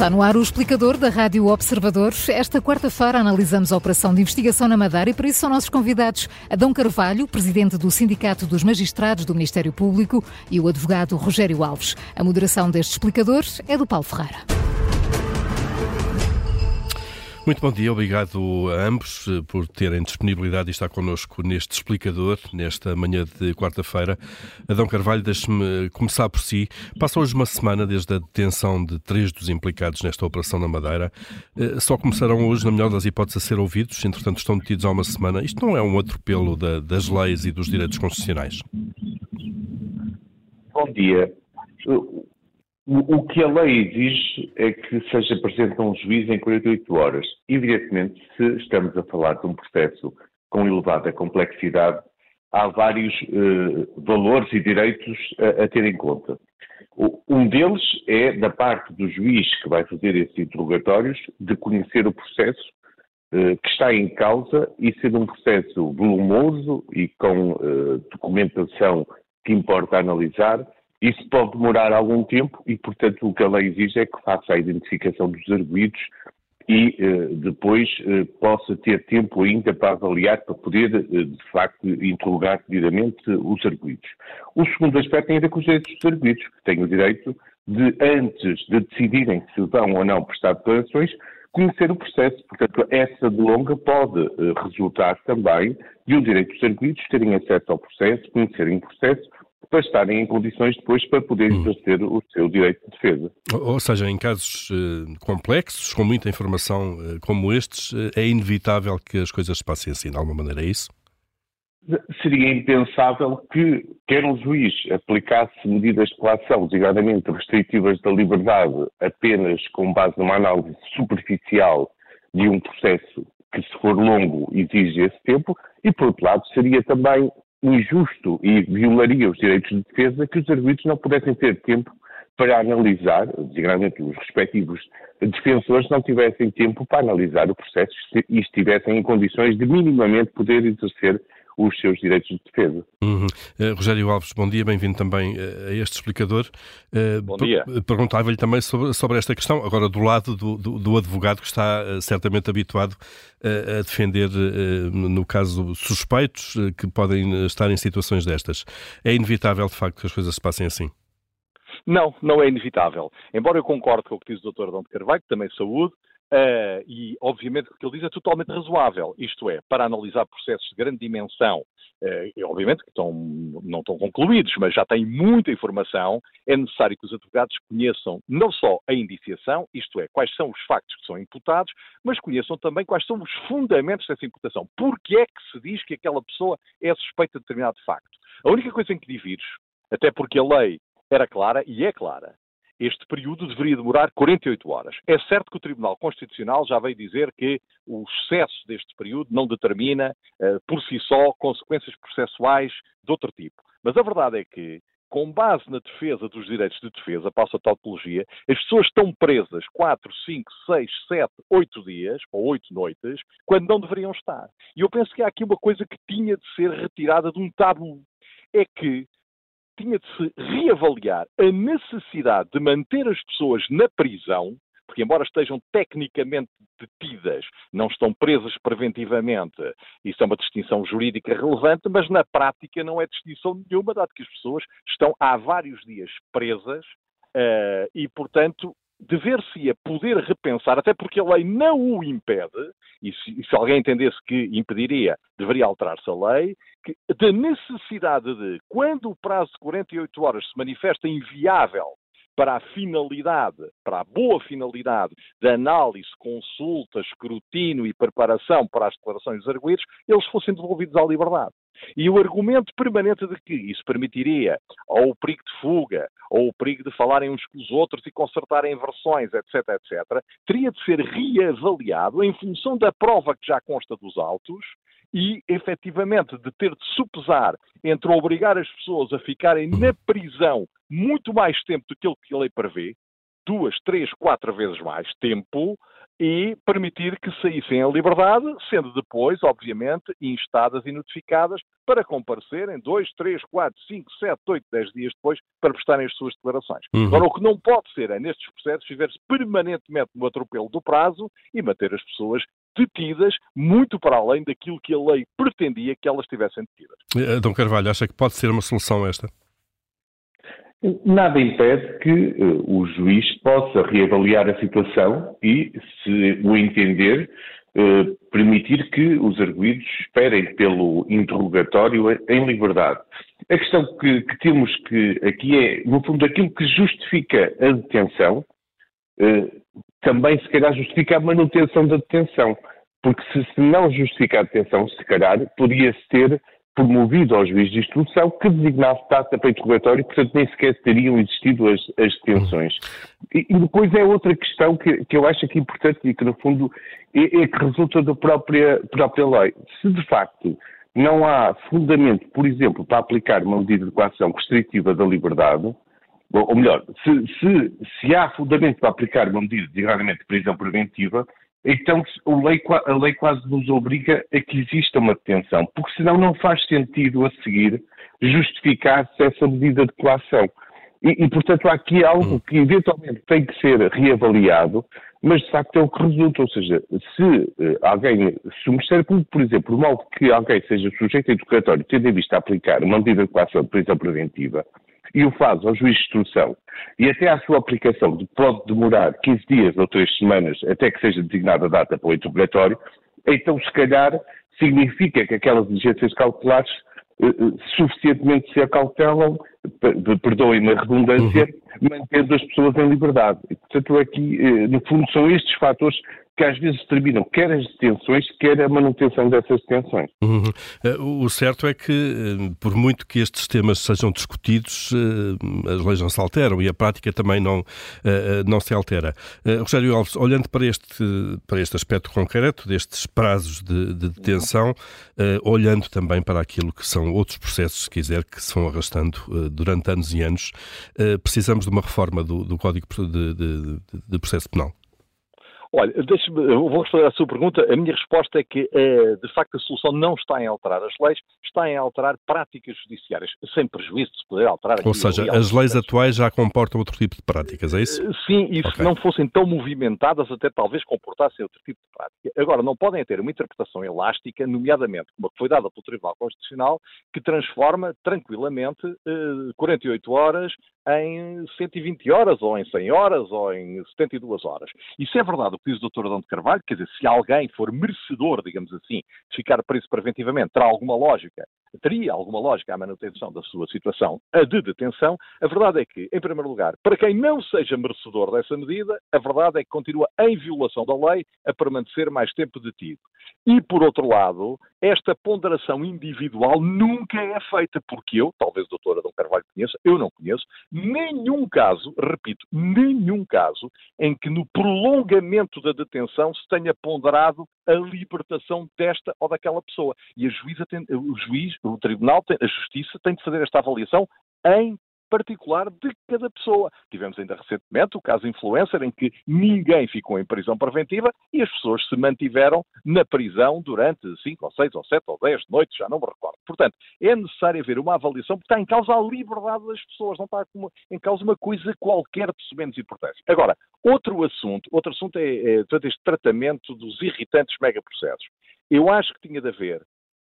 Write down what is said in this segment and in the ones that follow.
Está no ar o explicador da Rádio Observador. Esta quarta-feira analisamos a operação de investigação na Madeira e para isso são nossos convidados Adão Carvalho, presidente do Sindicato dos Magistrados do Ministério Público, e o advogado Rogério Alves. A moderação deste explicador é do Paulo Ferreira. Muito bom dia, obrigado a ambos eh, por terem disponibilidade e estar connosco neste explicador, nesta manhã de quarta-feira. Adão Carvalho, deixe-me começar por si. Passa hoje uma semana desde a detenção de três dos implicados nesta operação na Madeira. Eh, só começaram hoje, na melhor das hipóteses, a ser ouvidos, entretanto estão detidos há uma semana. Isto não é um atropelo da, das leis e dos direitos constitucionais? Bom dia. O, que a lei exige é que seja presente um juiz em 48 horas. Evidentemente, se estamos a falar de um processo com elevada complexidade, há vários uh, valores e direitos a, a, ter em conta. Um deles é, da parte do juiz que vai fazer esses interrogatórios, de conhecer o processo uh, que está em causa e ser um processo volumoso e com uh, documentação que importa analisar isso pode demorar algum tempo e, portanto, o que a lei exige é que faça a identificação dos arguídos e eh, depois eh, possa ter tempo ainda para avaliar, para poder, eh, de facto, interrogar devidamente os arguídos. O segundo aspecto tem a ver com os direitos dos arguídos, que têm o direito de, antes de decidirem se vão ou não prestar declarações, conhecer o processo. Portanto, essa delonga pode resultar também de um direito dos arguídos terem acesso ao processo, conhecerem o processo, para estarem em condições depois para poder hum. exercer o seu direito de defesa. Ou seja, em casos uh, complexos, com muita informação uh, como estes, uh, é inevitável que as coisas se passem assim, de alguma maneira, é isso? Seria impensável que quer um juiz aplicasse medidas de coação, designadamente restritivas da liberdade, apenas com base numa análise superficial de um processo que, se for longo, exige esse tempo, e, por outro lado, seria também injusto e violaria os direitos de defesa que os arguidos não pudessem ter tempo para analisar, designadamente os respectivos defensores não tivessem tempo para analisar o processo e estivessem em condições de minimamente poder exercer os seus direitos de defesa. Uhum. Uh, Rogério Alves, bom dia, bem-vindo também uh, a este explicador. Uh, bom dia. Perguntava-lhe também sobre, sobre, esta questão, agora do lado do, do, do advogado que está certamente habituado a defender, no caso, suspeitos que podem estar em situações destas. É inevitável, de facto, que as coisas se passem assim? Não, não é inevitável. Embora eu concorde com o que diz o Dr. Adão de Carvalho, que também saúde, Uh, e, obviamente, o que ele diz é totalmente razoável. Isto é, para analisar processos de grande dimensão, uh, obviamente que estão, não estão concluídos, mas já têm muita informação, é necessário que os advogados conheçam não só a indiciação, isto é, quais são os factos que são imputados, mas conheçam também quais são os fundamentos dessa imputação. Porquê é que se diz que aquela pessoa é suspeita de determinado facto? A única coisa em que divides, até porque a lei era clara e é clara, este período deveria demorar 48 horas. É certo que o Tribunal Constitucional já veio dizer que o excesso deste período não determina, uh, por si só, consequências processuais de outro tipo. Mas a verdade é que, com base na defesa dos direitos de defesa, passa a tautologia, as pessoas estão presas 4, 5, 6, 7, 8 dias, ou 8 noites, quando não deveriam estar. E eu penso que há aqui uma coisa que tinha de ser retirada de um tabu. É que tinha de se reavaliar a necessidade de manter as pessoas na prisão, porque embora estejam tecnicamente detidas, não estão presas preventivamente. Isso é uma distinção jurídica relevante, mas na prática não é distinção nenhuma, dado que as pessoas estão há vários dias presas uh, e, portanto, dever-se-ia poder repensar, até porque a lei não o impede, e se, se alguém entendesse que impediria, deveria alterar-se a lei, que, da necessidade de, quando o prazo de 48 horas se manifesta inviável para a finalidade, para a boa finalidade da análise, consulta, escrutínio e preparação para as declarações dos arguídos, eles fossem devolvidos à liberdade. E o argumento permanente de que isso permitiria ou o perigo de fuga, ou o perigo de falarem uns com os outros e consertarem versões, etc., etc., teria de ser reavaliado em função da prova que já consta dos autos e, efetivamente, de ter de supesar entre obrigar as pessoas a ficarem na prisão muito mais tempo do que que a lei prevê, duas, três, quatro vezes mais tempo, e permitir que saíssem em liberdade, sendo depois, obviamente, instadas e notificadas para comparecerem dois, três, quatro, cinco, sete, oito, dez dias depois para prestarem as suas declarações. Uhum. Agora, o que não pode ser é, nestes processos, viver-se permanentemente no atropelo do prazo e manter as pessoas detidas muito para além daquilo que a lei pretendia que elas estivessem detidas. Eh, Dom Carvalho, acha que pode ser uma solução esta? Nada impede que uh, o juiz possa reavaliar a situação e, se o entender, uh, permitir que os arguídos esperem pelo interrogatório em liberdade. A questão que, que, temos que aqui é, no fundo, aquilo que justifica a detenção, uh, também se calhar justifica a manutenção da detenção. Porque se, se não justifica a detenção, se calhar, podia-se ter promovido ao juiz de instrução que designasse data para interrogatório, portanto nem sequer teriam existido as, as detenções. E, e, depois é outra questão que, que, eu acho aqui importante e que no fundo é, é que resulta da própria, própria lei. Se de facto não há fundamento, por exemplo, para aplicar uma medida de coação restritiva da liberdade, ou melhor, se, se, se há fundamento para aplicar uma medida, designadamente de prisão preventiva, então a lei, a lei quase nos obriga a que exista uma detenção, porque senão não faz sentido a seguir justificar-se essa medida de coação. E, e, portanto, há aqui algo que eventualmente tem que ser reavaliado, mas de facto é o que resulta. Ou seja, se uh, alguém, se o Ministério Público, por exemplo, promove que alguém seja sujeito a interrogatório, tendo em vista aplicar uma medida de coação de prisão preventiva, e o faz ao juiz de instrução, e até à sua aplicação pode demorar 15 dias ou 3 semanas até que seja designada a data para o interrogatório, então se calhar significa que aquelas diligências cautelares eh, eh, suficientemente se acautelam, perdoem-me a redundância, uhum. mantendo as pessoas em liberdade. Portanto, aqui, eh, no fundo, são estes fatores que às vezes determinam quer as detenções, quer a manutenção dessas detenções. Uhum. Eh, o certo é que, eh, por muito que estes temas sejam discutidos, eh, as leis não se alteram e a prática também não, não se altera. Rogério Alves, olhando para este, para este aspecto concreto destes prazos de, de detenção, olhando também para aquilo que são outros processos, se quiser, que se vão arrastando durante anos e anos, precisamos de uma reforma do, do Código de, de, de Processo Penal. Olha, vou responder à sua pergunta. A minha resposta é que, é, de facto, a solução não está em alterar as leis, está em alterar práticas judiciárias, sem prejuízo de se poder alterar. Ou seja, as leis atuais já comportam outro tipo de práticas, é isso? Eh, sim, e okay. se não fossem tão movimentadas, até talvez comportassem outro tipo de prática. Agora, não podem ter uma interpretação elástica, nomeadamente como a que foi dada pelo Tribunal Constitucional, que transforma tranquilamente 48 horas em 120 horas, ou em 100 horas, ou em 72 horas. Isso é verdade, o que diz o Dr. Adão de Carvalho, quer dizer, se alguém for merecedor, digamos assim, de ficar preso preventivamente, terá alguma lógica teria alguma lógica a manutenção da sua situação a de detenção, a verdade é que, em primeiro lugar, para quem não seja merecedor dessa medida, a verdade é que continua em violação da lei a permanecer mais tempo detido. E, por outro lado, esta ponderação individual nunca é feita, porque eu, talvez o doutor Adão Carvalho conheça, eu não conheço, nenhum caso, repito, nenhum caso em que no prolongamento da detenção se tenha ponderado a libertação desta ou daquela pessoa. E a juíza tem, o juiz, o tribunal, a justiça tem de fazer esta avaliação em particular de cada pessoa. Tivemos ainda recentemente o caso influencer em que ninguém ficou em prisão preventiva e as pessoas se mantiveram na prisão durante 5 ou 6 ou 7 ou 10 noites, já não me recordo. Portanto, é necessário haver uma avaliação porque está em causa a liberdade das pessoas, não está em causa uma coisa qualquer de menos importância. Agora, outro assunto, outro assunto é, é todo este tratamento dos irritantes megaprocessos. Eu acho que tinha de haver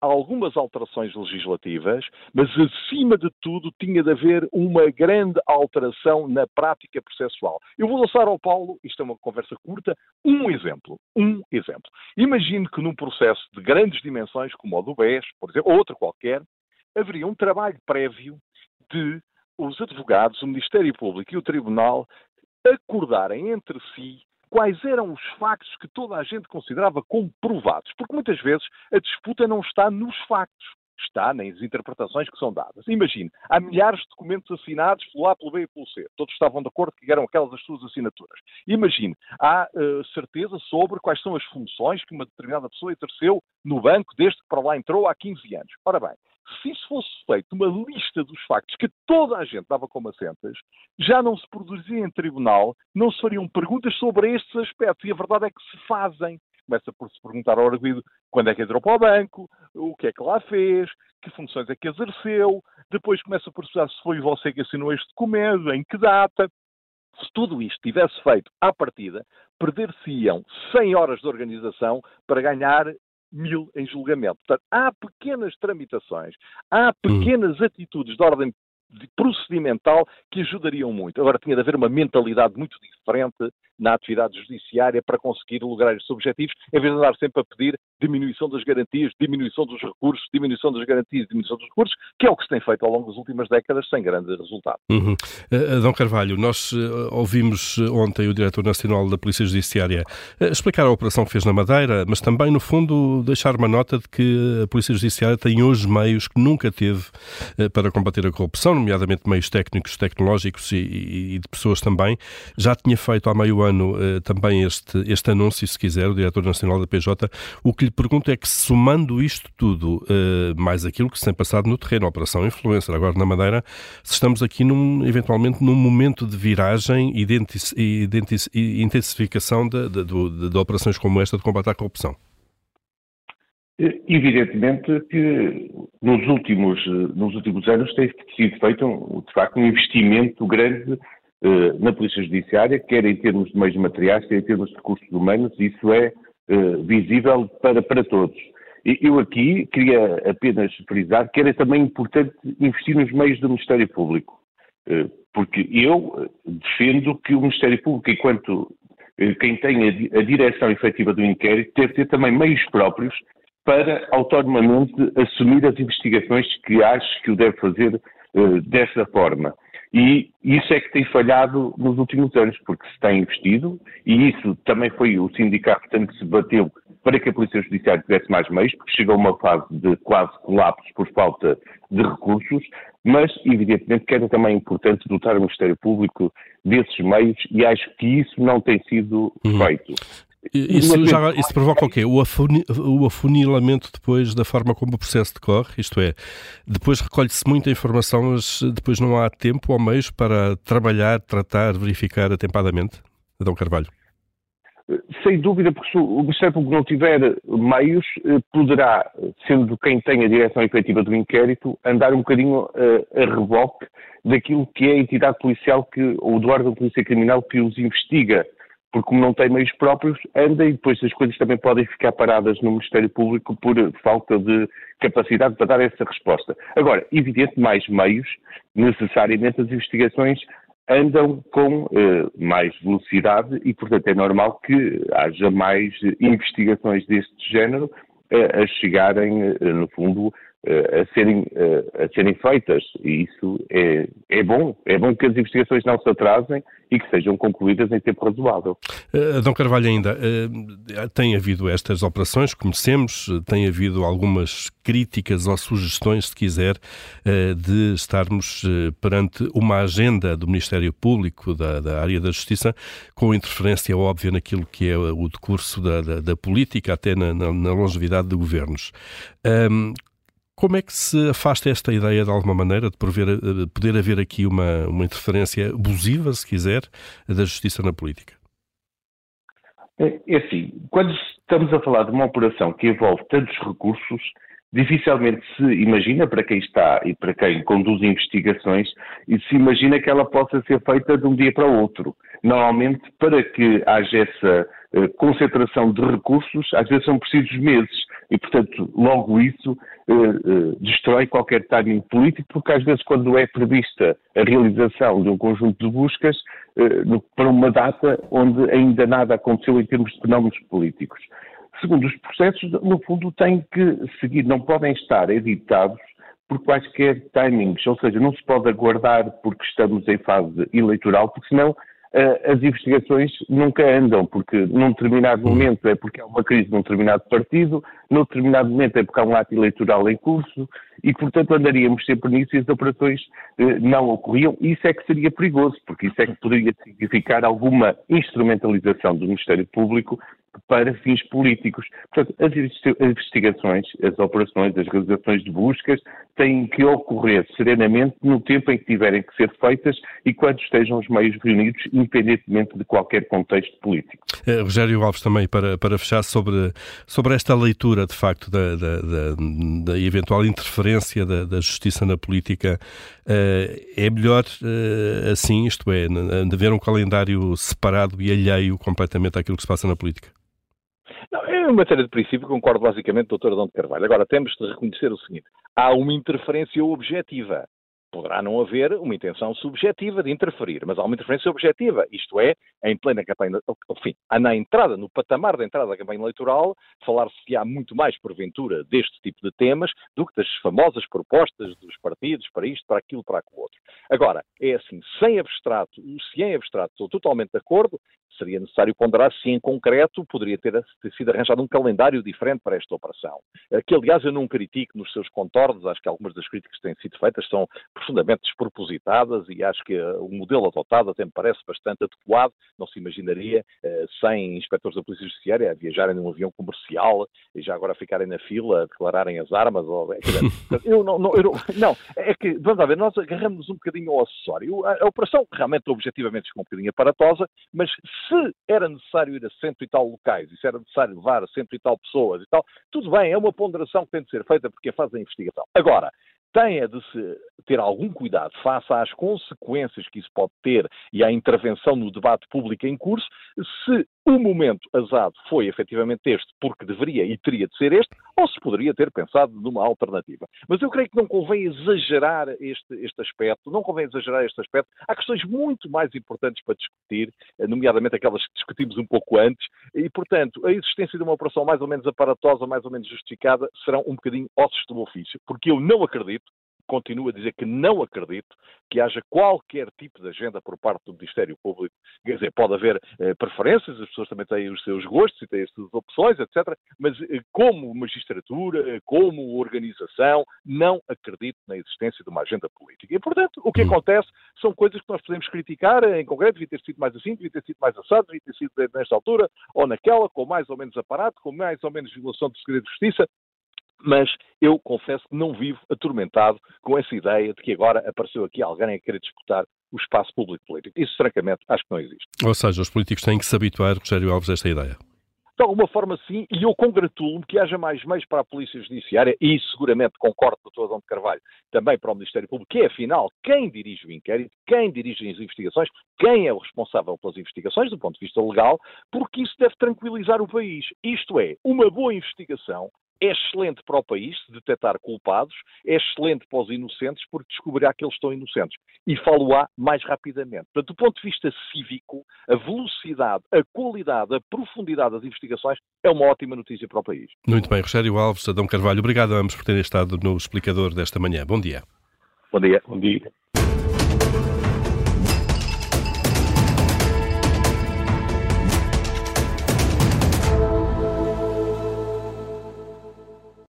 algumas alterações legislativas, mas acima de tudo tinha de haver uma grande alteração na prática processual. Eu vou lançar ao Paulo, isto é uma conversa curta, um exemplo. Um exemplo. Imagine que num processo de grandes dimensões, como o do BES, por exemplo, ou outro qualquer, haveria um trabalho prévio de os advogados, o Ministério Público e o Tribunal acordarem entre si quais eram os factos que toda a gente considerava como provados. Porque muitas vezes a disputa não está nos factos. Está nas interpretações que são dadas. Imagine, há milhares de documentos assinados pelo A, pelo B e pelo C. Todos estavam de acordo que eram aquelas as suas assinaturas. Imagine, há uh, certeza sobre quais são as funções que uma determinada pessoa exerceu no banco desde que para lá entrou há 15 anos. Ora bem, se isso fosse feito uma lista dos factos que toda a gente dava como assentes, já não se produzia em tribunal, não se fariam perguntas sobre estes aspectos. E a verdade é que se fazem. Começa por se perguntar ao arguido quando é que entrou para o banco, o que é que lá fez, que funções é que exerceu, depois começa por perguntar se foi você que assinou este documento, em que data. Se tudo isto tivesse feito à partida, perder-se-iam 100 horas de organização para ganhar mil em julgamento. Portanto, há pequenas tramitações, há hum. pequenas atitudes de ordem procedimental que ajudariam muito. Agora, tinha de haver uma mentalidade muito diferente na atividade judiciária para conseguir lograr estes objetivos, em vez de andar sempre a pedir diminuição das garantias, diminuição dos recursos, diminuição das garantias, diminuição dos recursos, que é o que se tem feito ao longo das últimas décadas sem grande resultado. Uhum. Uh, Adão Carvalho, nós uh, ouvimos ontem o Diretor Nacional da Polícia Judiciária explicar a operação que fez na Madeira, mas também, no fundo, deixar uma nota de que a Polícia Judiciária tem hoje meios que nunca teve para combater a corrupção, nomeadamente meios técnicos, tecnológicos e, e, e de pessoas também. Já tinha feito há meio ano uh, também este, este anúncio, se quiser, o Diretor Nacional da PJ. O que lhe pergunto é que, somando isto tudo, uh, mais aquilo que se tem passado no terreno, a Operação Influencer, agora na Madeira, se estamos aqui num, eventualmente num momento de viragem e de intensificação de, de, de, de operações como esta de combate à corrupção. Evidentemente que nos últimos, nos últimos anos tem sido feito, de facto, um investimento grande eh, na Polícia Judiciária, quer em termos de meios materiais, quer em termos de recursos humanos, isso é eh, visível para, para todos. Eu aqui queria apenas frisar que era também importante investir nos meios do Ministério Público, eh, porque eu defendo que o Ministério Público, enquanto quem tem a, direção efetiva do inquérito, deve ter também meios próprios para autonomamente assumir as investigações que acho que o deve fazer dessa forma. E isso é que tem falhado nos últimos anos, porque se tem investido, e isso também foi o sindicato que se bateu para que a Polícia Judiciária tivesse mais meios, porque chegou a uma fase de quase colapso por falta de recursos, mas evidentemente que era também importante dotar o Ministério Público desses meios e acho que isso não tem sido uhum. Isso, já, isso provoca o quê? O, o afunilamento depois da forma como o processo decorre, isto é, depois recolhe-se muita informação, mas depois não há tempo ou meios para trabalhar, tratar, verificar atempadamente? Adão Carvalho. Sem dúvida, porque se o Ministério Público não tiver meios, eh, poderá, sendo quem tem a direção efetiva do inquérito, andar um bocadinho a, eh, a reboque daquilo que é a entidade policial que, ou do órgão de polícia criminal que os investiga porque como não tem meios próprios, anda e depois as coisas também podem ficar paradas no Ministério Público por falta de capacidade para dar essa resposta. Agora, evidente, mais meios, necessariamente as investigações andam com eh, mais velocidade e, portanto, é normal que haja mais investigações deste género eh, a chegarem, eh, no fundo, a serem, a serem feitas. E isso é, é bom. É bom que as investigações não se atrasem e que sejam concluídas em tempo razoável. Uh, Dom Carvalho, ainda, uh, tem havido estas operações, conhecemos, tem havido algumas críticas ou sugestões, se quiser, uh, de estarmos perante uma agenda do Ministério Público, da, da, área da Justiça, com interferência óbvia naquilo que é o decurso da, da, da política, até na, na, na longevidade de governos. Um, como é que se afasta esta ideia, de alguma maneira, de poder, haver aqui uma, uma interferência abusiva, se quiser, da justiça na política? É, é assim, quando estamos a falar de uma operação que envolve tantos recursos, dificilmente se imagina, para quem está e para quem conduz investigações, e se imagina que ela possa ser feita de um dia para o outro. Normalmente, para que haja essa concentração de recursos, às vezes são precisos meses. E, portanto, logo isso uh, uh, destrói qualquer timing político, porque às vezes, quando é prevista a realização de um conjunto de buscas, no, para uma data onde ainda nada aconteceu em termos de fenómenos políticos. Segundo, os processos, no fundo, têm que seguir, não podem estar editados por quaisquer timings, ou seja, não se pode aguardar porque estamos em fase eleitoral, porque senão as investigações nunca andam, porque num determinado momento é porque há uma crise num determinado partido, num determinado momento é porque há um ato eleitoral em curso, e portanto andaríamos sempre nisso e as operações uh, não ocorriam. Isso é que seria perigoso, porque isso é que poderia significar alguma instrumentalização do Ministério Público para fins políticos. Portanto, as investigações, as operações, as realizações de buscas têm que ocorrer serenamente no tempo em que tiverem que ser feitas e quando estejam os meios reunidos, independentemente de qualquer contexto político. Uh, Rogério Alves, também para, para fechar sobre, sobre esta leitura, de facto, da, da, da, da eventual interferência da, da, justiça na política, uh, é melhor uh, assim, isto é, de haver um calendário separado e alheio completamente àquilo que se passa na política? Em matéria de princípio, concordo basicamente com o Dr. Adão de Carvalho. Agora, temos de reconhecer o seguinte: há uma interferência objetiva. Poderá não haver uma intenção subjetiva de interferir, mas há uma interferência objetiva, isto é, em plena campanha, enfim, na entrada, no patamar da entrada da campanha eleitoral, falar-se há muito mais, porventura, deste tipo de temas do que das famosas propostas dos partidos para isto, para aquilo, para aquilo outro. Agora, é assim, sem abstrato, se em abstrato estou totalmente de acordo, seria necessário ponderar se em concreto poderia ter, ter, sido arranjado um calendário diferente para esta operação. Eh, que, aliás, eu não critico nos seus contornos, acho que algumas das críticas que têm sido feitas são profundamente despropositadas e acho que eh, o modelo adotado até me parece bastante adequado, não se imaginaria eh, sem inspectores da Polícia Judiciária a viajarem num avião comercial e já agora ficarem na fila, a declararem as armas. Ou, é, eu não, não, eu não, não, é que, vamos lá ver, nós agarramos um bocadinho ao acessório. A, a operação realmente, objetivamente, ficou um bocadinho aparatosa, mas se era necessário ir a cento e tal locais, e se era necessário levar a cento e tal pessoas e tal, tudo bem, é uma ponderação que tem de ser feita porque é faz a investigação. Agora, tenha de se ter algum cuidado face às consequências que isso pode ter e à intervenção no debate público em curso, se o momento azado foi efetivamente este, porque deveria e teria de ser este, ou se poderia ter pensado numa alternativa. Mas eu creio que não convém exagerar este, este aspecto, não convém exagerar este aspecto. Há questões muito mais importantes para discutir, nomeadamente aquelas que discutimos um pouco antes, e, portanto, a existência de uma operação mais ou menos aparatosa, mais ou menos justificada, serão um bocadinho ossos do ofício, porque eu não acredito continuo a dizer que não acredito que haja qualquer tipo de agenda por parte do Ministério Público. Quer dizer, pode haver eh, preferências, as pessoas também têm os seus gostos e têm as suas opções, etc. Mas eh, como magistratura, eh, como organização, não acredito na existência de uma agenda política. E, portanto, o que hum. acontece são coisas que nós podemos criticar, em concreto, devia ter sido mais assim, devia ter sido mais assado, devia ter sido nesta altura ou naquela, com mais ou menos aparato, com mais ou menos violação do segredo de justiça mas eu confesso que não vivo atormentado com essa ideia de que agora apareceu aqui alguém a querer disputar o espaço público político. Isso, francamente, acho que não existe. Ou seja, os políticos têm que se habituar, Rogério Alves, a esta ideia. De alguma forma, sim, e eu congratulo-me que haja mais meios para a Polícia Judiciária, e seguramente concordo com o Dr. Adão de Carvalho, também para o Ministério Público, que é, afinal, quem dirige o inquérito, quem dirige as investigações, quem é o responsável pelas investigações, do ponto de vista legal, porque isso deve tranquilizar o país. Isto é, uma boa investigação é excelente para o país se detectar culpados, é excelente para os inocentes porque descobrirá que eles estão inocentes e falo-á mais rapidamente. Portanto, do ponto de vista cívico, a velocidade, a qualidade, a profundidade das investigações é uma ótima notícia para o país. Muito bem, Rogério Alves, Adão Carvalho, obrigado a ambos por terem estado no explicador desta manhã. Bom dia. Bom dia. Bom dia.